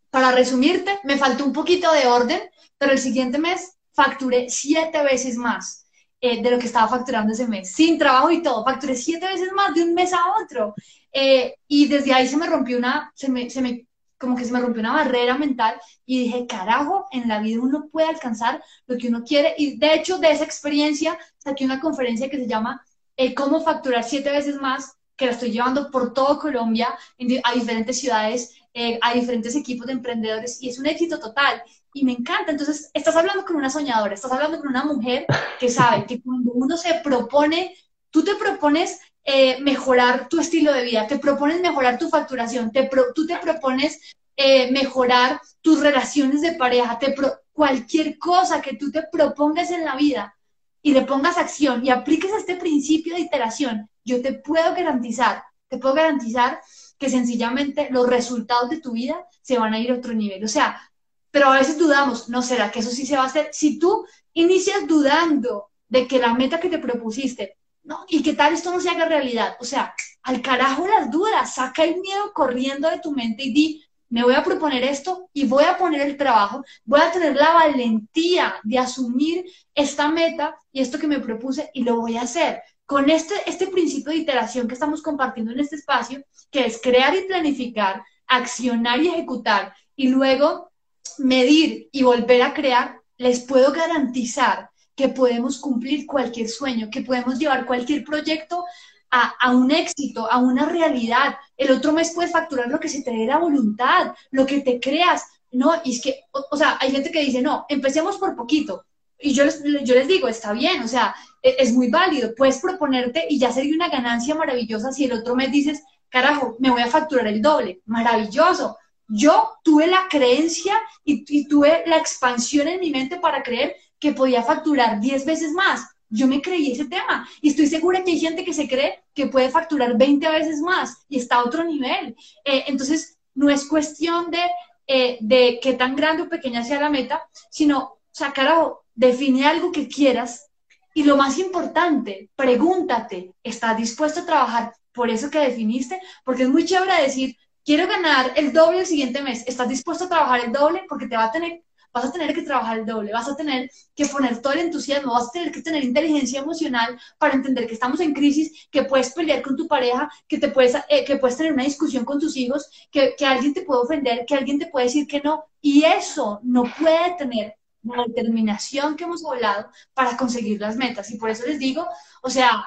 para resumirte, me faltó un poquito de orden, pero el siguiente mes facturé siete veces más eh, de lo que estaba facturando ese mes, sin trabajo y todo, facturé siete veces más de un mes a otro. Eh, y desde ahí se me rompió una, se me, se me, como que se me rompió una barrera mental y dije, carajo, en la vida uno puede alcanzar lo que uno quiere. Y de hecho, de esa experiencia saqué una conferencia que se llama eh, Cómo facturar siete veces más, que la estoy llevando por todo Colombia, a diferentes ciudades eh, a diferentes equipos de emprendedores y es un éxito total y me encanta. Entonces, estás hablando con una soñadora, estás hablando con una mujer que sabe que cuando uno se propone, tú te propones eh, mejorar tu estilo de vida, te propones mejorar tu facturación, te tú te propones eh, mejorar tus relaciones de pareja, te cualquier cosa que tú te propongas en la vida y le pongas acción y apliques este principio de iteración, yo te puedo garantizar, te puedo garantizar que sencillamente los resultados de tu vida se van a ir a otro nivel. O sea, pero a veces dudamos, ¿no será que eso sí se va a hacer? Si tú inicias dudando de que la meta que te propusiste, ¿no? Y que tal esto no se haga realidad, o sea, al carajo las dudas, saca el miedo corriendo de tu mente y di, me voy a proponer esto y voy a poner el trabajo, voy a tener la valentía de asumir esta meta y esto que me propuse y lo voy a hacer. Con este, este principio de iteración que estamos compartiendo en este espacio, que es crear y planificar, accionar y ejecutar, y luego medir y volver a crear, les puedo garantizar que podemos cumplir cualquier sueño, que podemos llevar cualquier proyecto a, un éxito, a una realidad. El otro mes puedes facturar lo que se te dé la voluntad, lo que te creas. No, y es que, o, sea, hay gente que dice, no, empecemos por poquito. Y yo les, yo les digo, está bien, o sea, es, es muy válido. Puedes proponerte y ya sería una ganancia maravillosa si el otro mes dices, carajo, me voy a facturar el doble. Maravilloso. Yo tuve la creencia y, tuve la expansión en mi mente para creer que podía facturar 10 veces más. Yo me creí ese tema y estoy segura que hay gente que se cree que puede facturar 20 veces más y está a otro nivel. Eh, entonces, no es cuestión de, eh, de qué tan grande o pequeña sea la meta, sino sacar a define algo que quieras y lo más importante, pregúntate, ¿estás dispuesto a trabajar por eso que definiste? Porque es muy chévere decir, quiero ganar el doble el siguiente mes, ¿estás dispuesto a trabajar el doble? Porque te va a tener, vas a tener que trabajar el doble, vas a tener que poner todo el entusiasmo, vas a tener que tener inteligencia emocional para entender que estamos en crisis, que puedes pelear con tu pareja, que, te puedes, eh, que puedes tener una discusión con tus hijos, que, que alguien te puede ofender, que alguien te puede decir que no, y eso no puede tener la determinación que hemos hablado para conseguir las metas. Y por eso les digo, o sea,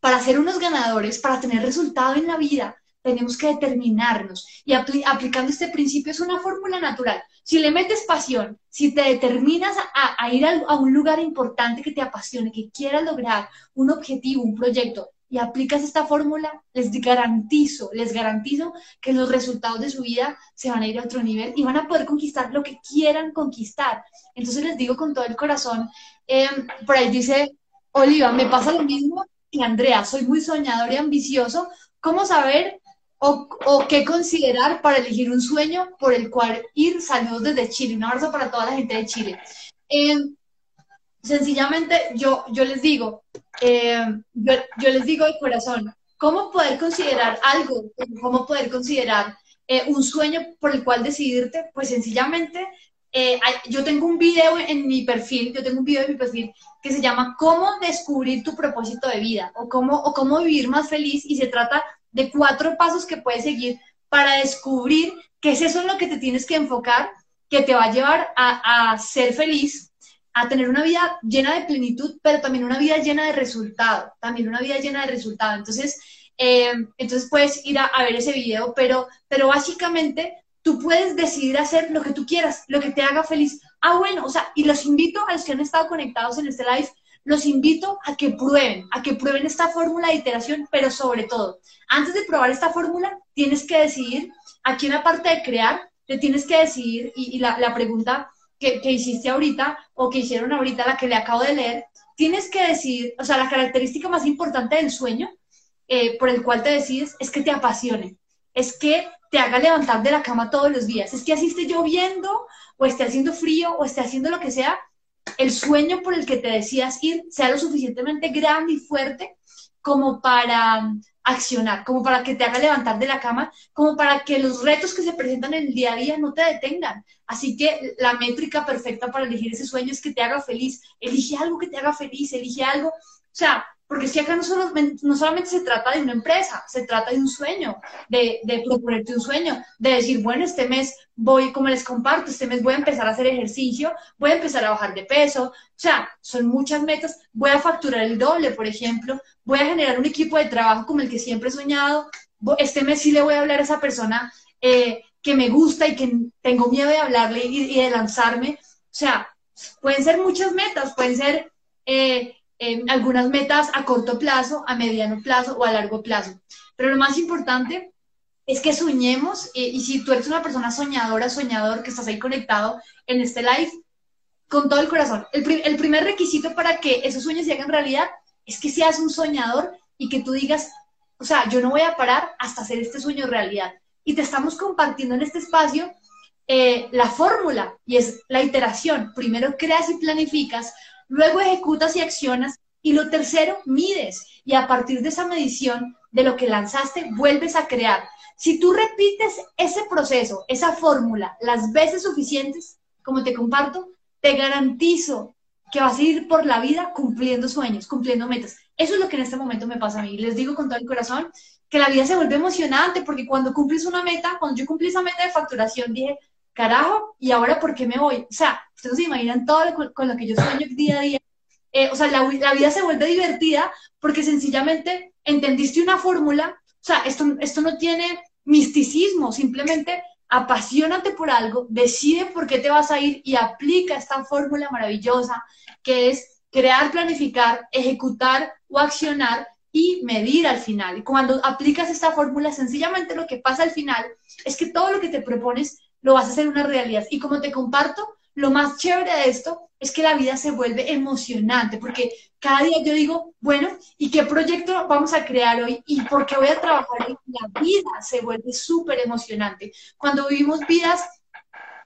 para ser unos ganadores, para tener resultado en la vida, tenemos que determinarnos. Y aplicando este principio es una fórmula natural. Si le metes pasión, si te determinas a, ir a, un lugar importante que te apasione, que quieras lograr un objetivo, un proyecto, y aplicas esta fórmula, les garantizo, les garantizo que los resultados de su vida se van a ir a otro nivel y van a poder conquistar lo que quieran conquistar. Entonces les digo con todo el corazón, em, por ahí dice Oliva, me pasa lo mismo que Andrea, soy muy soñador y ambicioso. ¿Cómo saber o, qué considerar para elegir un sueño por el cual ir. Saludos desde Chile. Un abrazo para toda la gente de Chile. Eh, sencillamente, yo, yo les digo, eh, yo, les digo de corazón, ¿cómo poder considerar algo? ¿Cómo poder considerar eh, un sueño por el cual decidirte? Pues sencillamente, yo tengo un video en mi perfil, yo tengo un video en mi perfil que se llama ¿Cómo descubrir tu propósito de vida? o cómo, o cómo vivir más feliz y se trata de cuatro pasos que puedes seguir para descubrir qué es eso en lo que te tienes que enfocar, que te va a llevar a, ser feliz, a tener una vida llena de plenitud, pero también una vida llena de resultado, también una vida llena de resultado. Entonces, eh, entonces puedes ir a, ver ese video, pero, pero básicamente tú puedes decidir hacer lo que tú quieras, lo que te haga feliz. Ah, bueno, o sea, y los invito a los que han estado conectados en este live los invito a que prueben, a que prueben esta fórmula de iteración, pero sobre todo, antes de probar esta fórmula, tienes que decidir, aquí en la parte de crear, te tienes que decidir, y, la, pregunta que, hiciste ahorita, o que hicieron ahorita, la que le acabo de leer, tienes que decidir, o sea, la característica más importante del sueño eh, por el cual te decides es que te apasione, es que te haga levantar de la cama todos los días, es que así esté lloviendo, o esté haciendo frío, o esté haciendo lo que sea, el sueño por el que te decías ir sea lo suficientemente grande y fuerte como para um, accionar, como para que te haga levantar de la cama, como para que los retos que se presentan en el día a día no te detengan. Así que la métrica perfecta para elegir ese sueño es que te haga feliz. Elige algo que te haga feliz, elige algo. O sea, porque si acá no, no, solamente se trata de una empresa, se trata de un sueño, de, de, proponerte un sueño, de decir, bueno, este mes voy, como les comparto, este mes voy a empezar a hacer ejercicio, voy a empezar a bajar de peso. O sea, son muchas metas. Voy a facturar el doble, por ejemplo. Voy a generar un equipo de trabajo como el que siempre he soñado. Este mes sí le voy a hablar a esa persona eh, que me gusta y que tengo miedo de hablarle y, de lanzarme. O sea, pueden ser muchas metas, pueden ser eh, eh, algunas metas a corto plazo, a mediano plazo o a largo plazo. Pero lo más importante es que soñemos eh, y si tú eres una persona soñadora, soñador, que estás ahí conectado en este live, con todo el corazón. El, el primer requisito para que esos sueños se hagan realidad es que seas un soñador y que tú digas, o sea, yo no voy a parar hasta hacer este sueño realidad. Y te estamos compartiendo en este espacio eh, la fórmula y es la iteración. Primero creas y planificas, luego ejecutas y accionas y lo tercero, mides. Y a partir de esa medición de lo que lanzaste, vuelves a crear. Si tú repites ese proceso, esa fórmula, las veces suficientes, como te comparto, te garantizo que vas a ir por la vida cumpliendo sueños, cumpliendo metas. Eso es lo que en este momento me pasa a mí. Les digo con todo el corazón que la vida se vuelve emocionante porque cuando cumples una meta, cuando yo cumplí esa meta de facturación, dije, carajo, ¿y ahora por qué me voy? O sea, ustedes se imaginan todo con lo que yo sueño día a día. Eh, o sea, la, la, vida se vuelve divertida porque sencillamente entendiste una fórmula. O sea, esto, esto no tiene misticismo, simplemente apasionate por algo, decide por qué te vas a ir y aplica esta fórmula maravillosa que es crear, planificar, ejecutar o accionar y medir al final. Y cuando aplicas esta fórmula, sencillamente lo que pasa al final es que todo lo que te propones lo vas a hacer una realidad. Y como te comparto, lo más chévere de esto es que la vida se vuelve emocionante, porque cada día yo digo, bueno, ¿y qué proyecto vamos a crear hoy? ¿Y por qué voy a trabajar hoy? La vida se vuelve súper emocionante. Cuando vivimos vidas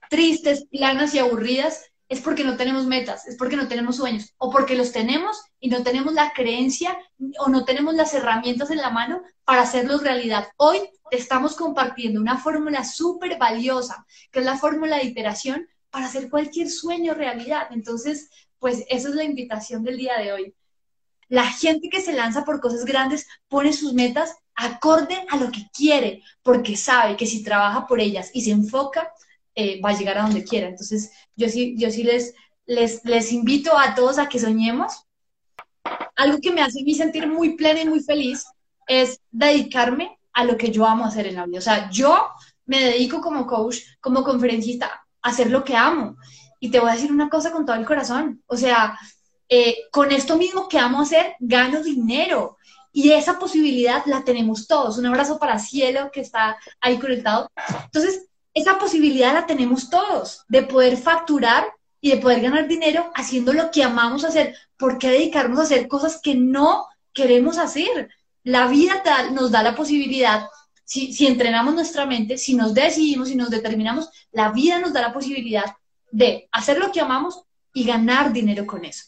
tristes, planas y aburridas, es porque no tenemos metas, es porque no tenemos sueños, o porque los tenemos y no tenemos la creencia o no tenemos las herramientas en la mano para hacerlos realidad. Hoy te estamos compartiendo una fórmula súper valiosa, que es la fórmula de iteración para hacer cualquier sueño realidad. Entonces, pues esa es la invitación del día de hoy. La gente que se lanza por cosas grandes pone sus metas acorde a lo que quiere, porque sabe que si trabaja por ellas y se enfoca, eh, va a llegar a donde quiera. Entonces, yo sí, yo sí les, les, les invito a todos a que soñemos. Algo que me hace a mí sentir muy plena y muy feliz es dedicarme a lo que yo amo hacer en la vida. O sea, yo me dedico como coach, como conferencista, hacer lo que amo. Y te voy a decir una cosa con todo el corazón. O sea, eh, con esto mismo que amo hacer, gano dinero. Y esa posibilidad la tenemos todos. Un abrazo para Cielo que está ahí conectado. Entonces, esa posibilidad la tenemos todos de poder facturar y de poder ganar dinero haciendo lo que amamos hacer. ¿Por qué dedicarnos a hacer cosas que no queremos hacer? La vida nos da la posibilidad si, entrenamos nuestra mente, si nos decidimos, si nos determinamos, la vida nos da la posibilidad de hacer lo que amamos y ganar dinero con eso.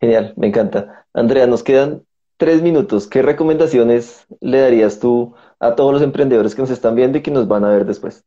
Genial, me encanta. Andrea, nos quedan tres minutos. ¿Qué recomendaciones le darías tú a todos los emprendedores que nos están viendo y que nos van a ver después?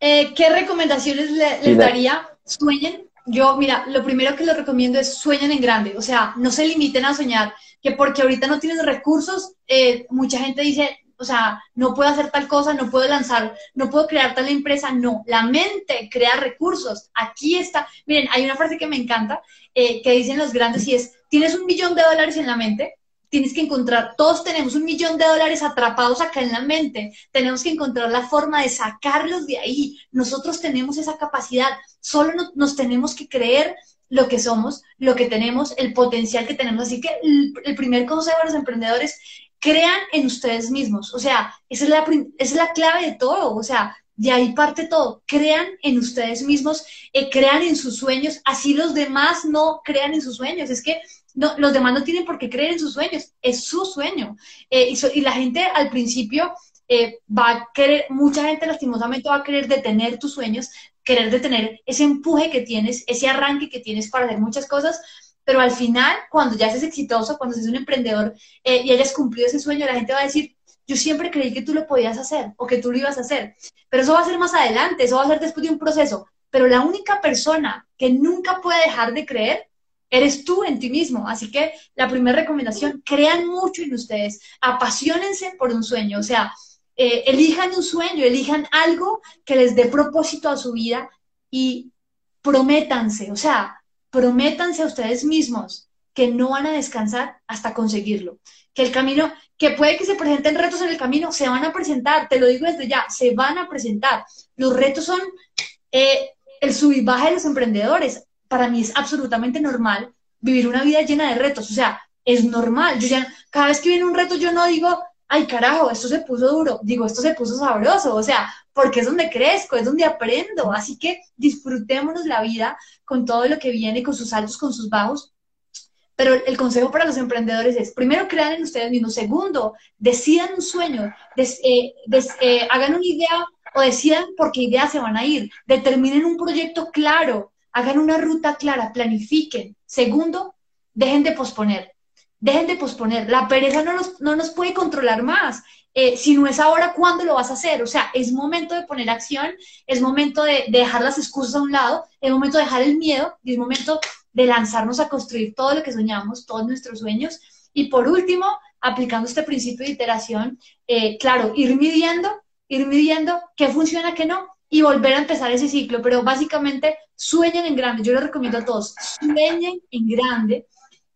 Eh, ¿Qué recomendaciones les daría? Sueñen. Yo, mira, lo primero que les recomiendo es sueñen en grande. O sea, no se limiten a soñar que porque ahorita no tienes recursos, eh, mucha gente dice, o sea, no puedo hacer tal cosa, no puedo lanzar, no puedo crear tal empresa. No, la mente crea recursos. Aquí está. Miren, hay una frase que me encanta eh, que dicen los grandes y es, tienes un millón de dólares en la mente, tienes que encontrar, todos tenemos un millón de dólares atrapados acá en la mente, tenemos que encontrar la forma de sacarlos de ahí. Nosotros tenemos esa capacidad, solo nos tenemos que creer lo que somos, lo que tenemos, el potencial que tenemos. Así que el, primer consejo a los emprendedores, crean en ustedes mismos. O sea, esa es, la, es la clave de todo. O sea, de ahí parte todo. Crean en ustedes mismos, eh, crean en sus sueños, así los demás no crean en sus sueños. Es que no, los demás no tienen por qué creer en sus sueños, es su sueño. Eh, y, la gente al principio eh, va a querer, mucha gente lastimosamente va a querer detener tus sueños, querer detener ese empuje que tienes, ese arranque que tienes para hacer muchas cosas, pero al final, cuando ya seas exitoso, cuando seas un emprendedor eh, y hayas cumplido ese sueño, la gente va a decir, yo siempre creí que tú lo podías hacer o que tú lo ibas a hacer, pero eso va a ser más adelante, eso va a ser después de un proceso, pero la única persona que nunca puede dejar de creer eres tú en ti mismo. Así que la primera recomendación, crean mucho en ustedes, apasionense por un sueño, o sea, eh, elijan un sueño, elijan algo que les dé propósito a su vida y prométanse, o sea, prométanse a ustedes mismos que no van a descansar hasta conseguirlo. Que el camino, que puede que se presenten retos en el camino, se van a presentar, te lo digo desde ya, se van a presentar. Los retos son eh, el sub de los emprendedores. Para mí es absolutamente normal vivir una vida llena de retos, o sea, es normal. Yo ya, cada vez que viene un reto, yo no digo, ay carajo, esto se puso duro, digo, esto se puso sabroso, o sea, porque es donde crezco, es donde aprendo. Así que disfrutémonos la vida con todo lo que viene, con sus altos, con sus bajos. Pero el consejo para los emprendedores es, primero, crean en ustedes mismos. Segundo, decidan un sueño, eh, eh, hagan una idea o decidan por qué ideas se van a ir. Determinen un proyecto claro, hagan una ruta clara, planifiquen. Segundo, dejen de posponer. Dejen de posponer. La pereza no nos, no nos puede controlar más. Eh, si no es ahora, ¿cuándo lo vas a hacer? O sea, es momento de poner acción, es momento de, de, dejar las excusas a un lado, es momento de dejar el miedo y es momento de lanzarnos a construir todo lo que soñamos, todos nuestros sueños. Y por último, aplicando este principio de iteración, eh, claro, ir midiendo, ir midiendo qué funciona, qué no, y volver a empezar ese ciclo. Pero básicamente, sueñen en grande. Yo les recomiendo a todos, sueñen en grande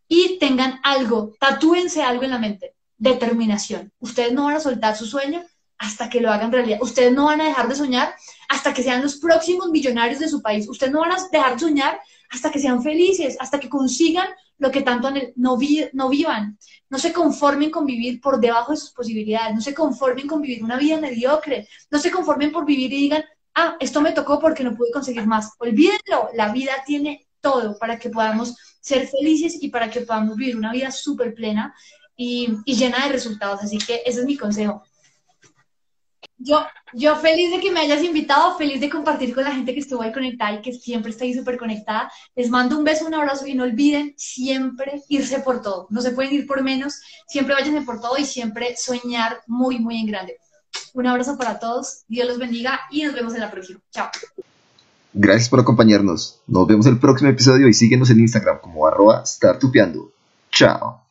y tengan algo, tatúense algo en la mente. Determinación. Ustedes no van a soltar su sueño hasta que lo hagan realidad. Ustedes no van a dejar de soñar hasta que sean los próximos millonarios de su país. Ustedes no van a dejar de soñar hasta que sean felices, hasta que consigan lo que tanto no, no vivan. No se conformen con vivir por debajo de sus posibilidades, no se conformen con vivir una vida mediocre, no se conformen por vivir y digan, ah, esto me tocó porque no pude conseguir más. Olvídenlo, la vida tiene todo para que podamos ser felices y para que podamos vivir una vida súper plena y, y llena de resultados. Así que ese es mi consejo. Yo, yo feliz de que me hayas invitado, feliz de compartir con la gente que estuvo ahí conectada y que siempre está ahí súper conectada. Les mando un beso, un abrazo y no olviden siempre irse por todo. No se pueden ir por menos, siempre váyanse por todo y siempre soñar muy, muy en grande. Un abrazo para todos, Dios los bendiga y nos vemos en la próxima. Chao. Gracias por acompañarnos. Nos vemos en el próximo episodio y síguenos en Instagram como arroba startupeando. Chao.